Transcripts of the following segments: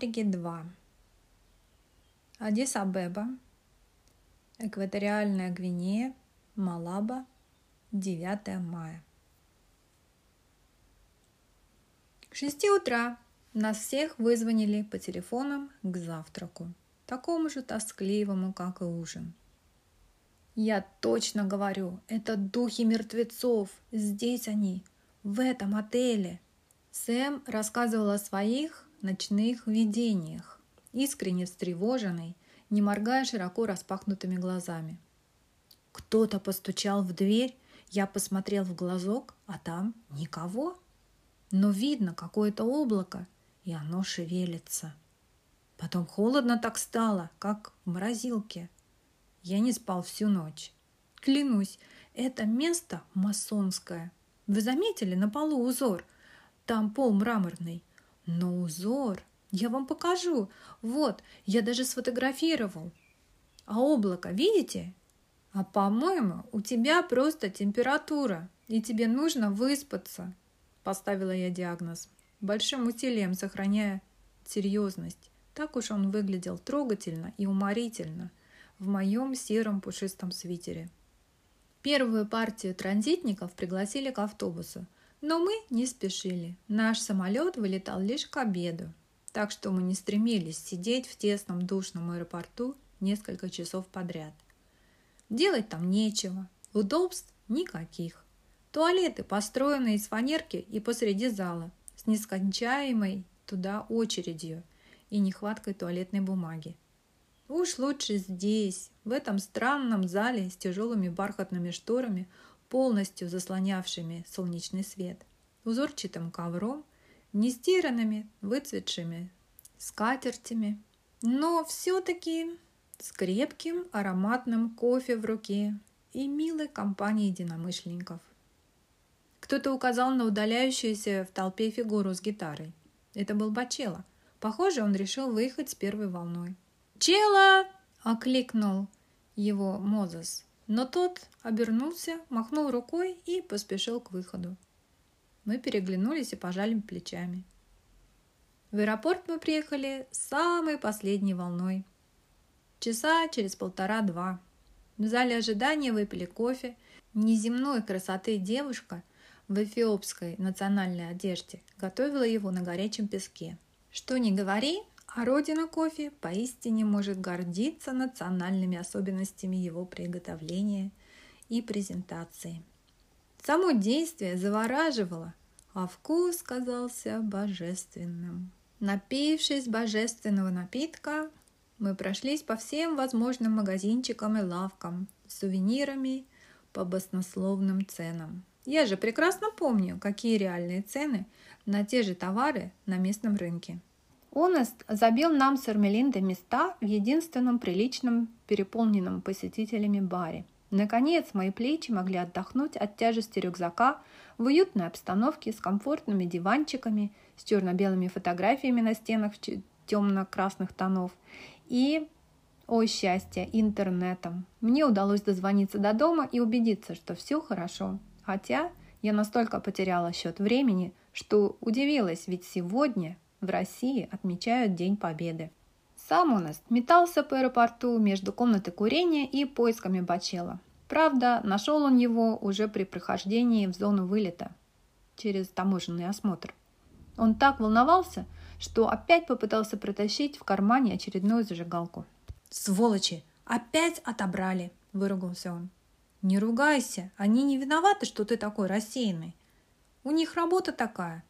Моей Африки 2. Адис-Абеба, Экваториальная Гвинея, Малаба, 9 мая. К 6 утра нас всех вызвонили по телефонам к завтраку, такому же тоскливому, как и ужин. Я точно говорю, это духи мертвецов, здесь они, в этом отеле. Сэм рассказывал о своих ночных видениях, искренне встревоженный, не моргая широко распахнутыми глазами. Кто-то постучал в дверь, я посмотрел в глазок, а там никого. Но видно какое-то облако, и оно шевелится. Потом холодно так стало, как в морозилке. Я не спал всю ночь. Клянусь, это место масонское. Вы заметили на полу узор? Там пол мраморный. Но узор... Я вам покажу. Вот, я даже сфотографировал. А облако, видите? А по-моему, у тебя просто температура, и тебе нужно выспаться. Поставила я диагноз, большим усилием сохраняя серьезность. Так уж он выглядел трогательно и уморительно в моем сером пушистом свитере. Первую партию транзитников пригласили к автобусу – но мы не спешили. Наш самолет вылетал лишь к обеду, так что мы не стремились сидеть в тесном душном аэропорту несколько часов подряд. Делать там нечего, удобств никаких. Туалеты построены из фанерки и посреди зала, с нескончаемой туда очередью и нехваткой туалетной бумаги. Уж лучше здесь, в этом странном зале с тяжелыми бархатными шторами, полностью заслонявшими солнечный свет, узорчатым ковром, нестиранными, выцветшими скатертями, но все-таки с крепким ароматным кофе в руке и милой компанией единомышленников. Кто-то указал на удаляющуюся в толпе фигуру с гитарой. Это был Бачела. Похоже, он решил выехать с первой волной. «Чела!» – окликнул его Мозес – но тот обернулся, махнул рукой и поспешил к выходу. Мы переглянулись и пожали плечами. В аэропорт мы приехали самой последней волной. Часа через полтора-два. В зале ожидания выпили кофе. Неземной красоты девушка в эфиопской национальной одежде готовила его на горячем песке. Что ни говори, а родина кофе поистине может гордиться национальными особенностями его приготовления и презентации. Само действие завораживало, а вкус казался божественным. Напившись божественного напитка, мы прошлись по всем возможным магазинчикам и лавкам с сувенирами по баснословным ценам. Я же прекрасно помню, какие реальные цены на те же товары на местном рынке – Онест забил нам с Эрмелиндой места в единственном приличном переполненном посетителями баре. Наконец, мои плечи могли отдохнуть от тяжести рюкзака в уютной обстановке с комфортными диванчиками, с черно-белыми фотографиями на стенах темно-красных тонов и, о счастье, интернетом. Мне удалось дозвониться до дома и убедиться, что все хорошо. Хотя я настолько потеряла счет времени, что удивилась, ведь сегодня в России отмечают День Победы. Сам он метался по аэропорту между комнатой курения и поисками Бачела. Правда, нашел он его уже при прохождении в зону вылета через таможенный осмотр. Он так волновался, что опять попытался протащить в кармане очередную зажигалку. «Сволочи! Опять отобрали!» – выругался он. «Не ругайся, они не виноваты, что ты такой рассеянный. У них работа такая. –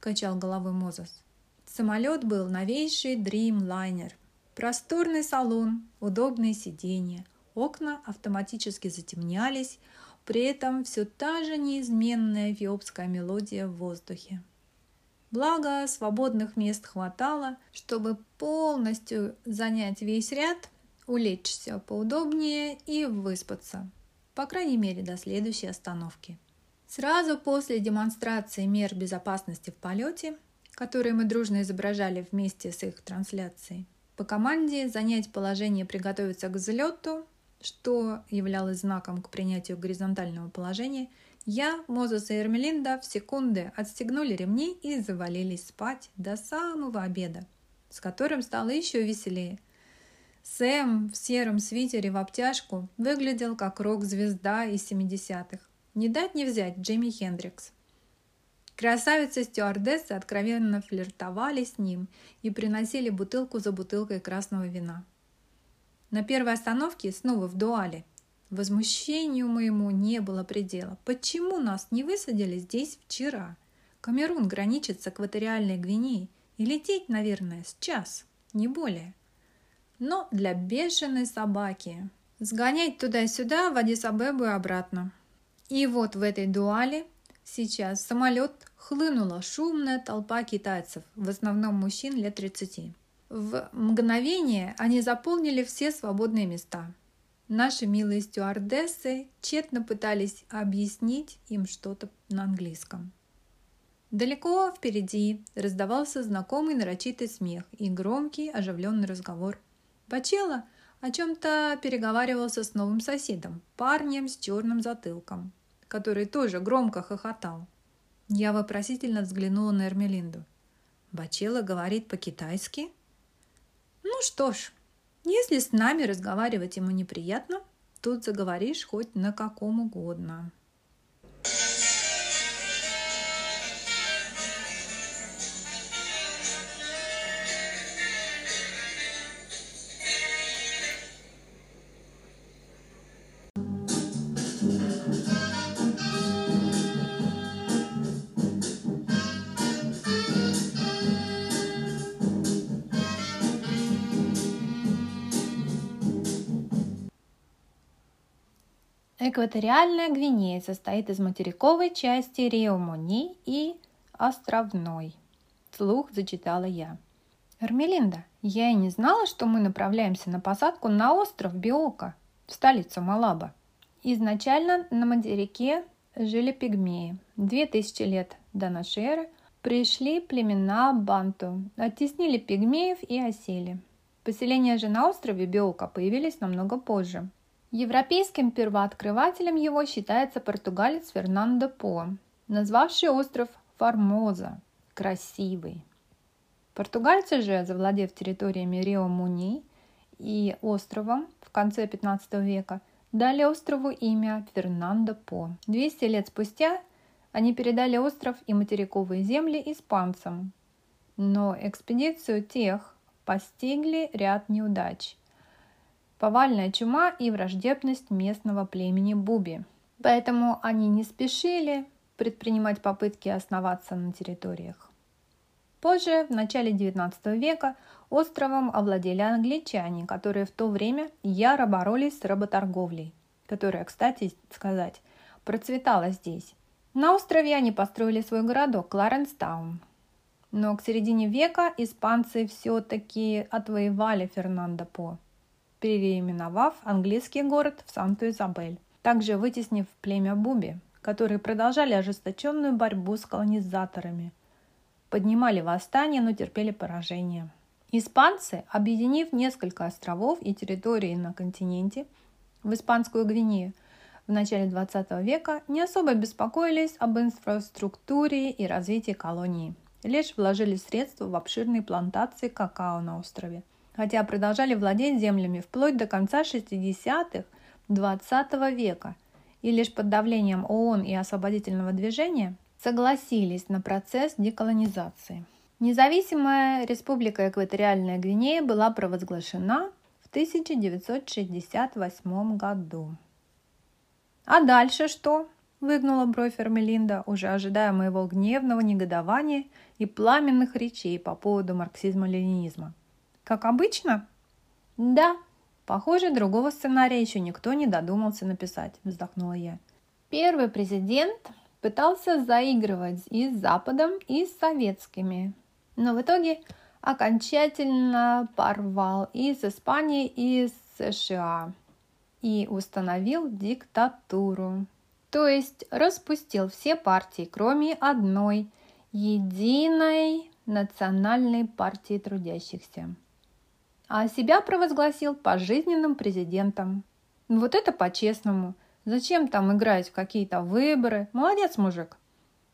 качал головой Мозес. Самолет был новейший Dreamliner. Просторный салон, удобные сиденья, окна автоматически затемнялись, при этом все та же неизменная эфиопская мелодия в воздухе. Благо, свободных мест хватало, чтобы полностью занять весь ряд, улечься поудобнее и выспаться, по крайней мере до следующей остановки. Сразу после демонстрации мер безопасности в полете, которые мы дружно изображали вместе с их трансляцией, по команде занять положение приготовиться к взлету, что являлось знаком к принятию горизонтального положения, Я, Мозес и Эрмелинда в секунды отстегнули ремни и завалились спать до самого обеда, с которым стало еще веселее. Сэм в сером свитере в обтяжку выглядел как рок-звезда из 70-х. Не дать не взять Джимми Хендрикс. Красавицы-стюардессы откровенно флиртовали с ним и приносили бутылку за бутылкой красного вина. На первой остановке снова в дуале – Возмущению моему не было предела. Почему нас не высадили здесь вчера? Камерун граничит с экваториальной Гвинеей, и лететь, наверное, с час, не более. Но для бешеной собаки сгонять туда-сюда в Адис-Абебу и обратно. И вот в этой дуале сейчас самолет хлынула шумная толпа китайцев, в основном мужчин лет 30. В мгновение они заполнили все свободные места – Наши милые стюардессы тщетно пытались объяснить им что-то на английском. Далеко впереди раздавался знакомый нарочитый смех и громкий оживленный разговор. Бачела о чем-то переговаривался с новым соседом, парнем с черным затылком, который тоже громко хохотал. Я вопросительно взглянула на Эрмелинду. Бачела говорит по-китайски? Ну что ж, если с нами разговаривать ему неприятно, тут заговоришь хоть на каком угодно. Экваториальная Гвинея состоит из материковой части Рио-Муни и островной. Слух зачитала я. Эрмелинда, я и не знала, что мы направляемся на посадку на остров Биока, в столицу Малаба. Изначально на материке жили пигмеи. Две тысячи лет до нашей эры пришли племена Банту, оттеснили пигмеев и осели. Поселения же на острове Биока появились намного позже, Европейским первооткрывателем его считается португалец Фернандо По, назвавший остров Формоза – красивый. Португальцы же, завладев территориями Рио-Муни и островом в конце 15 века, дали острову имя Фернандо По. 200 лет спустя они передали остров и материковые земли испанцам, но экспедицию тех постигли ряд неудач – повальная чума и враждебность местного племени Буби. Поэтому они не спешили предпринимать попытки основаться на территориях. Позже, в начале XIX века, островом овладели англичане, которые в то время яро боролись с работорговлей, которая, кстати сказать, процветала здесь. На острове они построили свой городок Кларенстаун. Но к середине века испанцы все-таки отвоевали Фернандо По переименовав английский город в Санту-Изабель, также вытеснив племя Буби, которые продолжали ожесточенную борьбу с колонизаторами, поднимали восстание, но терпели поражение. Испанцы, объединив несколько островов и территорий на континенте в Испанскую Гвинею, в начале 20 века не особо беспокоились об инфраструктуре и развитии колонии, лишь вложили средства в обширные плантации какао на острове – хотя продолжали владеть землями вплоть до конца 60-х XX века и лишь под давлением ООН и освободительного движения согласились на процесс деколонизации. Независимая республика Экваториальная Гвинея была провозглашена в 1968 году. А дальше что? Выгнула бровь Эрмелинда, уже ожидая моего гневного негодования и пламенных речей по поводу марксизма-ленинизма. Как обычно? Да. Похоже, другого сценария еще никто не додумался написать, вздохнула я. Первый президент пытался заигрывать и с Западом, и с советскими, но в итоге окончательно порвал и с Испанией, и с США и установил диктатуру. То есть распустил все партии, кроме одной, единой национальной партии трудящихся а себя провозгласил пожизненным президентом. Вот это по-честному. Зачем там играть в какие-то выборы? Молодец, мужик.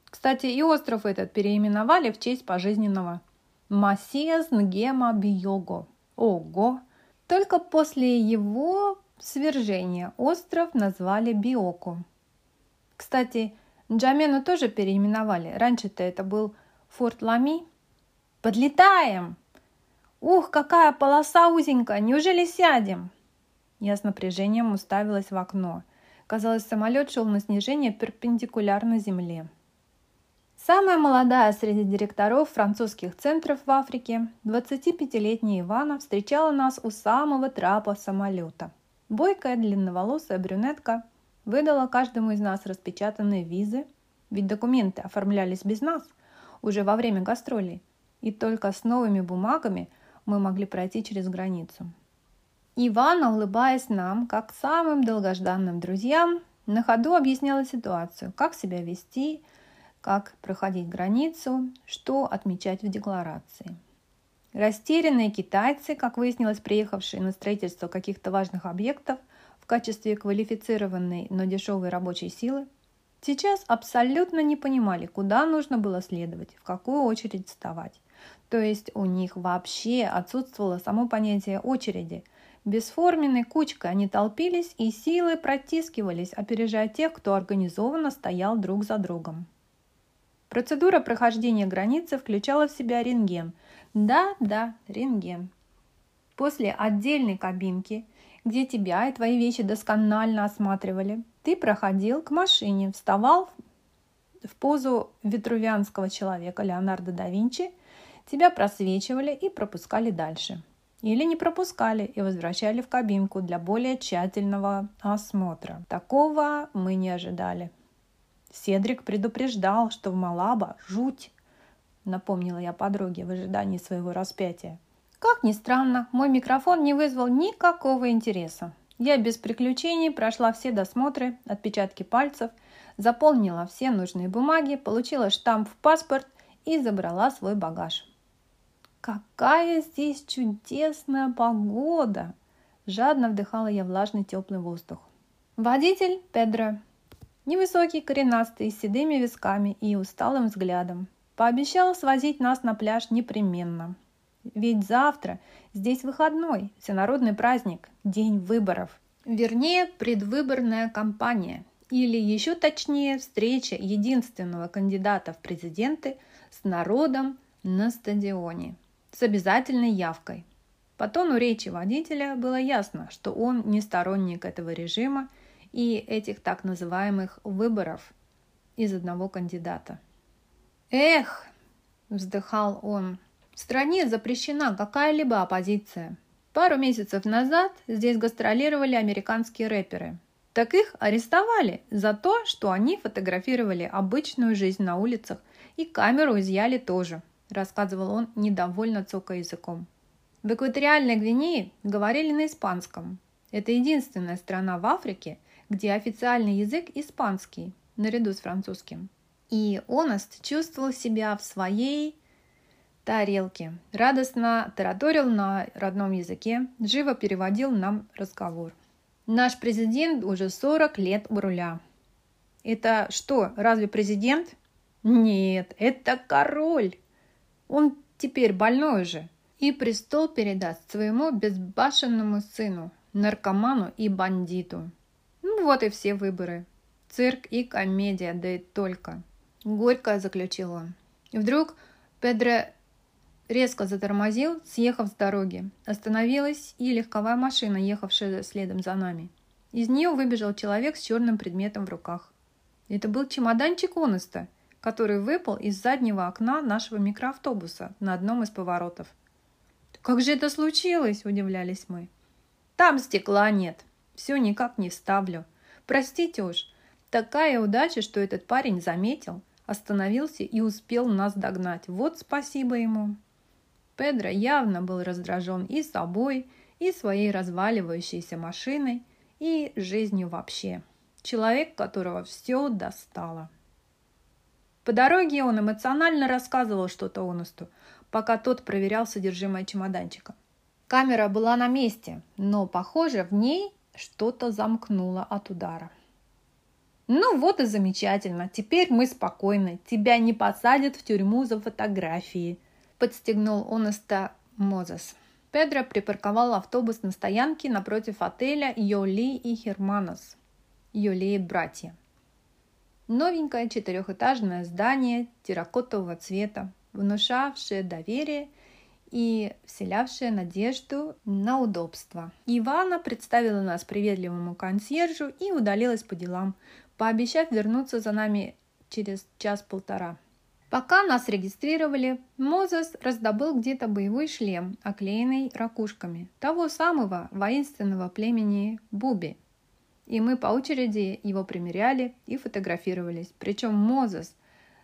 Кстати, и остров этот переименовали в честь пожизненного. Масиас Нгема Биого. Ого! Только после его свержения остров назвали Биоку. Кстати, Джамену тоже переименовали. Раньше-то это был Форт Лами. Подлетаем! Ух, какая полоса узенькая! Неужели сядем? Я с напряжением уставилась в окно. Казалось, самолет шел на снижение перпендикулярно земле. Самая молодая среди директоров французских центров в Африке, 25-летняя Ивана, встречала нас у самого трапа самолета. Бойкая длинноволосая брюнетка выдала каждому из нас распечатанные визы, ведь документы оформлялись без нас уже во время гастролей, и только с новыми бумагами мы могли пройти через границу. Ивана, улыбаясь нам, как самым долгожданным друзьям, на ходу объясняла ситуацию, как себя вести, как проходить границу, что отмечать в декларации. Растерянные китайцы, как выяснилось, приехавшие на строительство каких-то важных объектов в качестве квалифицированной, но дешевой рабочей силы, сейчас абсолютно не понимали, куда нужно было следовать, в какую очередь вставать. То есть у них вообще отсутствовало само понятие очереди – Бесформенной кучкой они толпились и силой протискивались, опережая тех, кто организованно стоял друг за другом. Процедура прохождения границы включала в себя рентген. Да-да, рентген. После отдельной кабинки, где тебя и твои вещи досконально осматривали, ты проходил к машине, вставал в позу витрувианского человека Леонардо да Винчи, тебя просвечивали и пропускали дальше – или не пропускали и возвращали в кабинку для более тщательного осмотра. Такого мы не ожидали. Седрик предупреждал, что в Малаба жуть, напомнила я подруге в ожидании своего распятия. Как ни странно, мой микрофон не вызвал никакого интереса. Я без приключений прошла все досмотры, отпечатки пальцев, заполнила все нужные бумаги, получила штамп в паспорт и забрала свой багаж. Какая здесь чудесная погода! Жадно вдыхала я влажный теплый воздух. Водитель Педро. Невысокий, коренастый, с седыми висками и усталым взглядом. Пообещал свозить нас на пляж непременно. Ведь завтра здесь выходной, всенародный праздник, день выборов. Вернее, предвыборная кампания. Или еще точнее, встреча единственного кандидата в президенты с народом на стадионе с обязательной явкой. По тону речи водителя было ясно, что он не сторонник этого режима и этих так называемых выборов из одного кандидата. «Эх!» – вздыхал он. «В стране запрещена какая-либо оппозиция. Пару месяцев назад здесь гастролировали американские рэперы. Так их арестовали за то, что они фотографировали обычную жизнь на улицах и камеру изъяли тоже – рассказывал он, недовольно цокая языком. В экваториальной Гвинее говорили на испанском. Это единственная страна в Африке, где официальный язык испанский, наряду с французским. И Онаст чувствовал себя в своей тарелке. Радостно тараторил на родном языке, живо переводил нам разговор. Наш президент уже 40 лет у руля. Это что, разве президент? Нет, это король. Он теперь больной же. И престол передаст своему безбашенному сыну, наркоману и бандиту. Ну вот и все выборы. Цирк и комедия, да и только. Горько заключил он. И вдруг Педро резко затормозил, съехав с дороги. Остановилась и легковая машина, ехавшая следом за нами. Из нее выбежал человек с черным предметом в руках. Это был чемоданчик Оneста – который выпал из заднего окна нашего микроавтобуса на одном из поворотов. «Как же это случилось?» – удивлялись мы. «Там стекла нет. Все никак не вставлю. Простите уж, такая удача, что этот парень заметил, остановился и успел нас догнать. Вот спасибо ему». Педро явно был раздражен и собой, и своей разваливающейся машиной, и жизнью вообще. Человек, которого все достало. По дороге он эмоционально рассказывал что-то Онусту, пока тот проверял содержимое чемоданчика. Камера была на месте, но, похоже, в ней что-то замкнуло от удара. Ну вот и замечательно, теперь мы спокойны, тебя не посадят в тюрьму за фотографии, подстегнул Онеста Мозес. Педро припарковал автобус на стоянке напротив отеля Йоли и Херманос. Йоли и братья. Новенькое четырехэтажное здание терракотового цвета, внушавшее доверие и вселявшее надежду на удобство. Ивана представила нас приветливому консьержу и удалилась по делам, пообещав вернуться за нами через час-полтора. Пока нас регистрировали, Мозес раздобыл где-то боевой шлем, оклеенный ракушками, того самого воинственного племени Буби. И мы по очереди его примеряли и фотографировались. Причем Мозес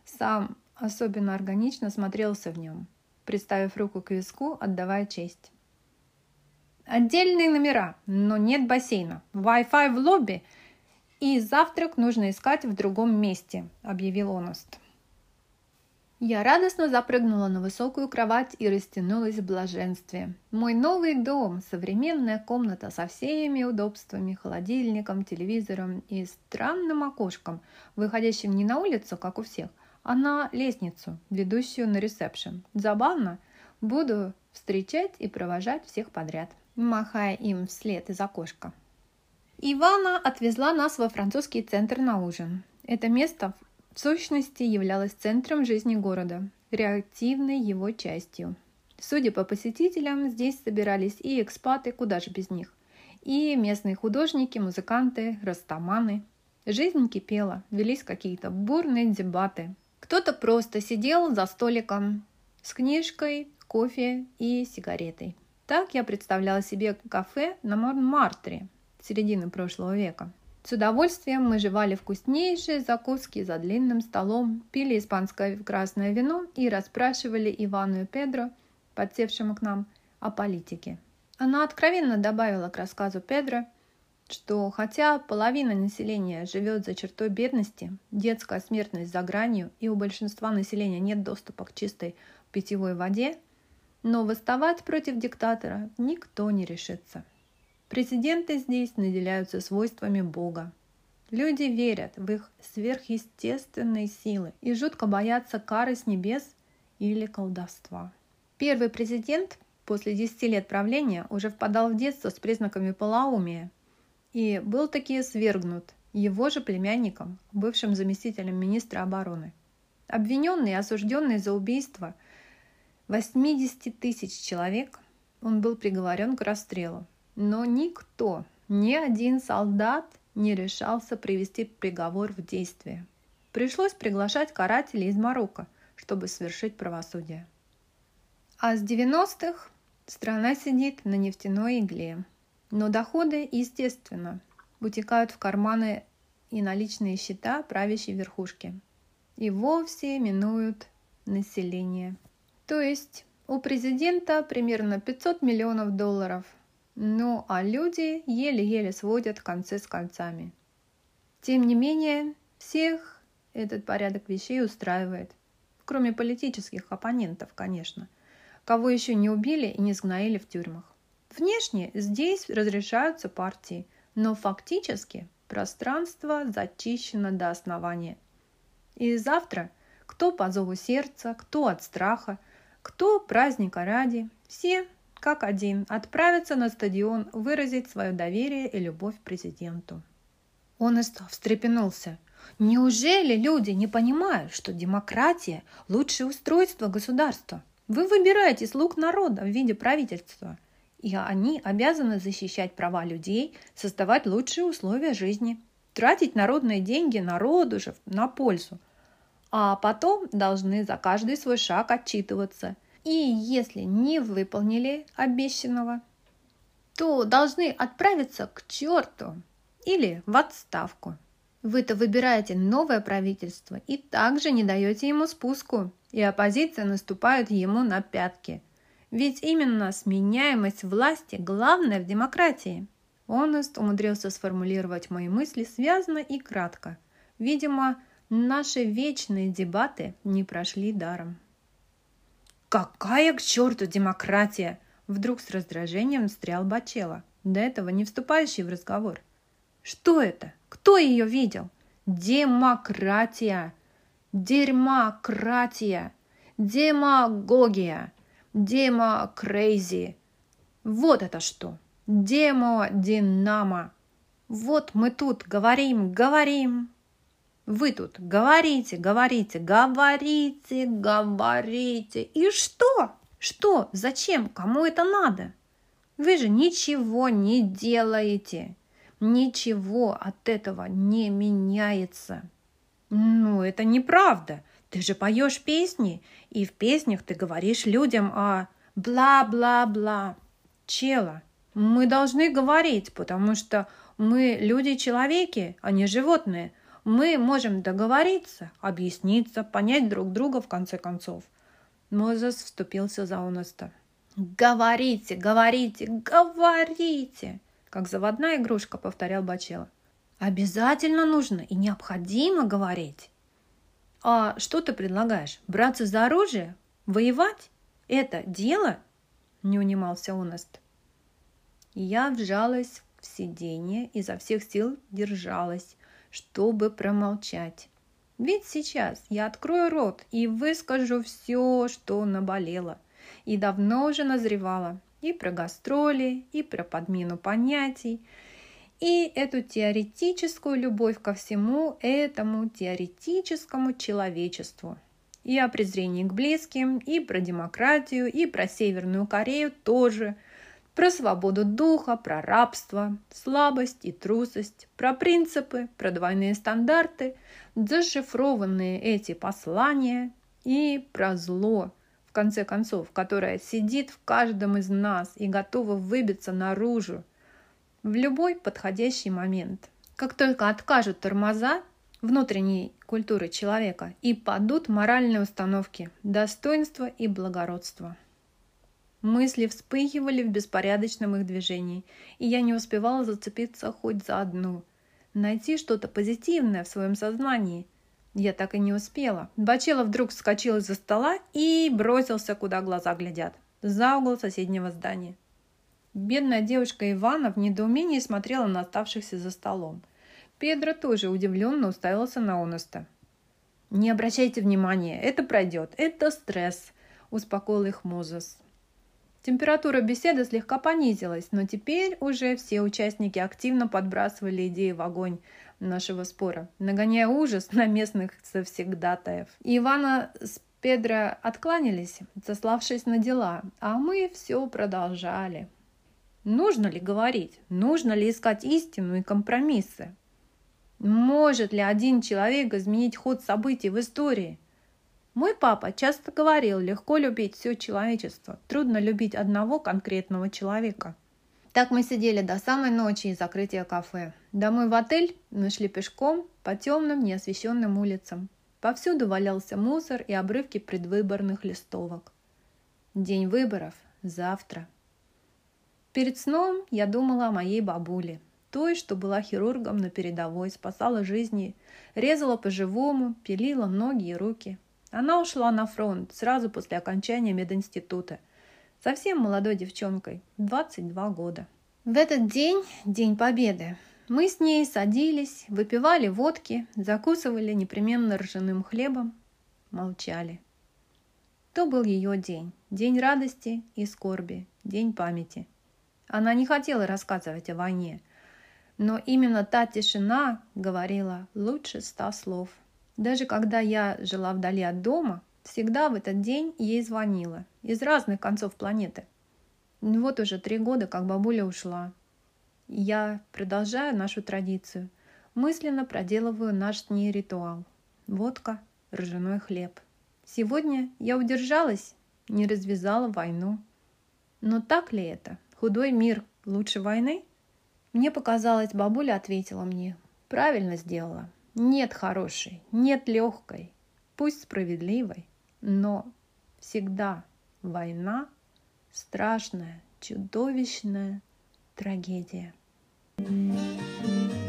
сам особенно органично смотрелся в нем, приставив руку к виску, отдавая честь. Отдельные номера, но нет бассейна. Wi-Fi в лобби и завтрак нужно искать в другом месте, объявил Оност. Я радостно запрыгнула на высокую кровать и растянулась в блаженстве. Мой новый дом, современная комната со всеми удобствами, холодильником, телевизором и странным окошком, выходящим не на улицу, как у всех, а на лестницу, ведущую на ресепшн. Забавно, буду встречать и провожать всех подряд, махая им вслед из окошка. Ивана отвезла нас во французский центр на ужин. Это место сущности являлось центром жизни города, реактивной его частью. Судя по посетителям, здесь собирались и экспаты, куда же без них, и местные художники, музыканты, растаманы. Жизнь кипела, велись какие-то бурные дебаты. Кто-то просто сидел за столиком с книжкой, кофе и сигаретой. Так я представляла себе кафе на Монмартре середины прошлого века. С удовольствием мы жевали вкуснейшие закуски за длинным столом, пили испанское красное вино и расспрашивали Ивану и Педро, подсевшему к нам, о политике. Она откровенно добавила к рассказу Педро, что хотя половина населения живет за чертой бедности, детская смертность за гранью и у большинства населения нет доступа к чистой питьевой воде, но восставать против диктатора никто не решится. Президенты здесь наделяются свойствами Бога. Люди верят в их сверхъестественные силы и жутко боятся кары с небес или колдовства. Первый президент после 10 лет правления уже впадал в детство с признаками полоумия и был таки свергнут его же племянником, бывшим заместителем министра обороны. Обвиненный и осужденный за убийство 80 тысяч человек, он был приговорен к расстрелу но никто, ни один солдат не решался привести приговор в действие. Пришлось приглашать карателей из Марокко, чтобы совершить правосудие. А с 90-х страна сидит на нефтяной игле. Но доходы, естественно, утекают в карманы и наличные счета правящей верхушки. И вовсе минуют население. То есть у президента примерно 500 миллионов долларов – ну а люди еле-еле сводят концы с концами. Тем не менее, всех этот порядок вещей устраивает, кроме политических оппонентов, конечно, кого еще не убили и не сгноили в тюрьмах. Внешне здесь разрешаются партии, но фактически пространство зачищено до основания. И завтра кто по зову сердца, кто от страха, кто праздника ради, все как один, отправиться на стадион выразить свое доверие и любовь президенту. Он встрепенулся. Неужели люди не понимают, что демократия – лучшее устройство государства? Вы выбираете слуг народа в виде правительства, и они обязаны защищать права людей, создавать лучшие условия жизни, тратить народные деньги народу же на пользу, а потом должны за каждый свой шаг отчитываться – и если не выполнили обещанного, то должны отправиться к черту или в отставку. Вы-то выбираете новое правительство и также не даете ему спуску, и оппозиция наступает ему на пятки. Ведь именно сменяемость власти главное в демократии. Онест умудрился сформулировать мои мысли связно и кратко. Видимо, наши вечные дебаты не прошли даром. «Какая к черту демократия?» Вдруг с раздражением встрял Бачела, до этого не вступающий в разговор. «Что это? Кто ее видел? Демократия. Дерьмократия. Демагогия. Демокрейзи. Вот это что. Демодинамо. Вот мы тут говорим, говорим. Вы тут говорите, говорите, говорите, говорите. И что? Что? Зачем? Кому это надо? Вы же ничего не делаете. Ничего от этого не меняется. Ну, это неправда. Ты же поешь песни, и в песнях ты говоришь людям о бла-бла-бла. Чела, мы должны говорить, потому что мы люди-человеки, а не животные. Мы можем договориться, объясниться, понять друг друга в конце концов. Мозес вступился за Оноста. «Говорите, говорите, говорите!» Как заводная игрушка, повторял Бачела. «Обязательно нужно и необходимо говорить!» «А что ты предлагаешь? Браться за оружие? Воевать? Это дело?» Не унимался Оност. Я вжалась в сиденье, изо всех сил держалась, чтобы промолчать. Ведь сейчас я открою рот и выскажу все, что наболело, и давно уже назревало и про гастроли, и про подмену понятий, и эту теоретическую любовь ко всему этому теоретическому человечеству, и о презрении к близким, и про демократию, и про Северную Корею тоже – про свободу духа, про рабство, слабость и трусость, про принципы, про двойные стандарты, зашифрованные эти послания и про зло, в конце концов, которое сидит в каждом из нас и готово выбиться наружу в любой подходящий момент. Как только откажут тормоза внутренней культуры человека и падут моральные установки, достоинства и благородства. Мысли вспыхивали в беспорядочном их движении, и я не успевала зацепиться хоть за одну. Найти что-то позитивное в своем сознании. Я так и не успела. Бачела вдруг вскочил из-за стола и бросился, куда глаза глядят, за угол соседнего здания. Бедная девушка Ивана в недоумении смотрела на оставшихся за столом. Педро тоже удивленно уставился на Оноста. «Не обращайте внимания, это пройдет, это стресс», – успокоил их Мозес. Температура беседы слегка понизилась, но теперь уже все участники активно подбрасывали идеи в огонь нашего спора, нагоняя ужас на местных завсегдатаев. И Ивана с Педро откланялись, сославшись на дела, а мы все продолжали. Нужно ли говорить? Нужно ли искать истину и компромиссы? Может ли один человек изменить ход событий в истории – мой папа часто говорил, легко любить все человечество, трудно любить одного конкретного человека. Так мы сидели до самой ночи и закрытия кафе. Домой в отель мы шли пешком по темным, неосвещенным улицам. Повсюду валялся мусор и обрывки предвыборных листовок. День выборов завтра. Перед сном я думала о моей бабуле, той, что была хирургом на передовой, спасала жизни, резала по-живому, пилила ноги и руки – она ушла на фронт сразу после окончания мединститута. Совсем молодой девчонкой, 22 года. В этот день, День Победы, мы с ней садились, выпивали водки, закусывали непременно ржаным хлебом, молчали. То был ее день, день радости и скорби, день памяти. Она не хотела рассказывать о войне, но именно та тишина говорила лучше ста слов – даже когда я жила вдали от дома, всегда в этот день ей звонила из разных концов планеты. Вот уже три года, как бабуля ушла. Я продолжаю нашу традицию. Мысленно проделываю наш с ней ритуал. Водка, ржаной хлеб. Сегодня я удержалась, не развязала войну. Но так ли это? Худой мир лучше войны? Мне показалось, бабуля ответила мне. Правильно сделала. Нет хорошей, нет легкой, пусть справедливой, но всегда война – страшная, чудовищная трагедия. thank you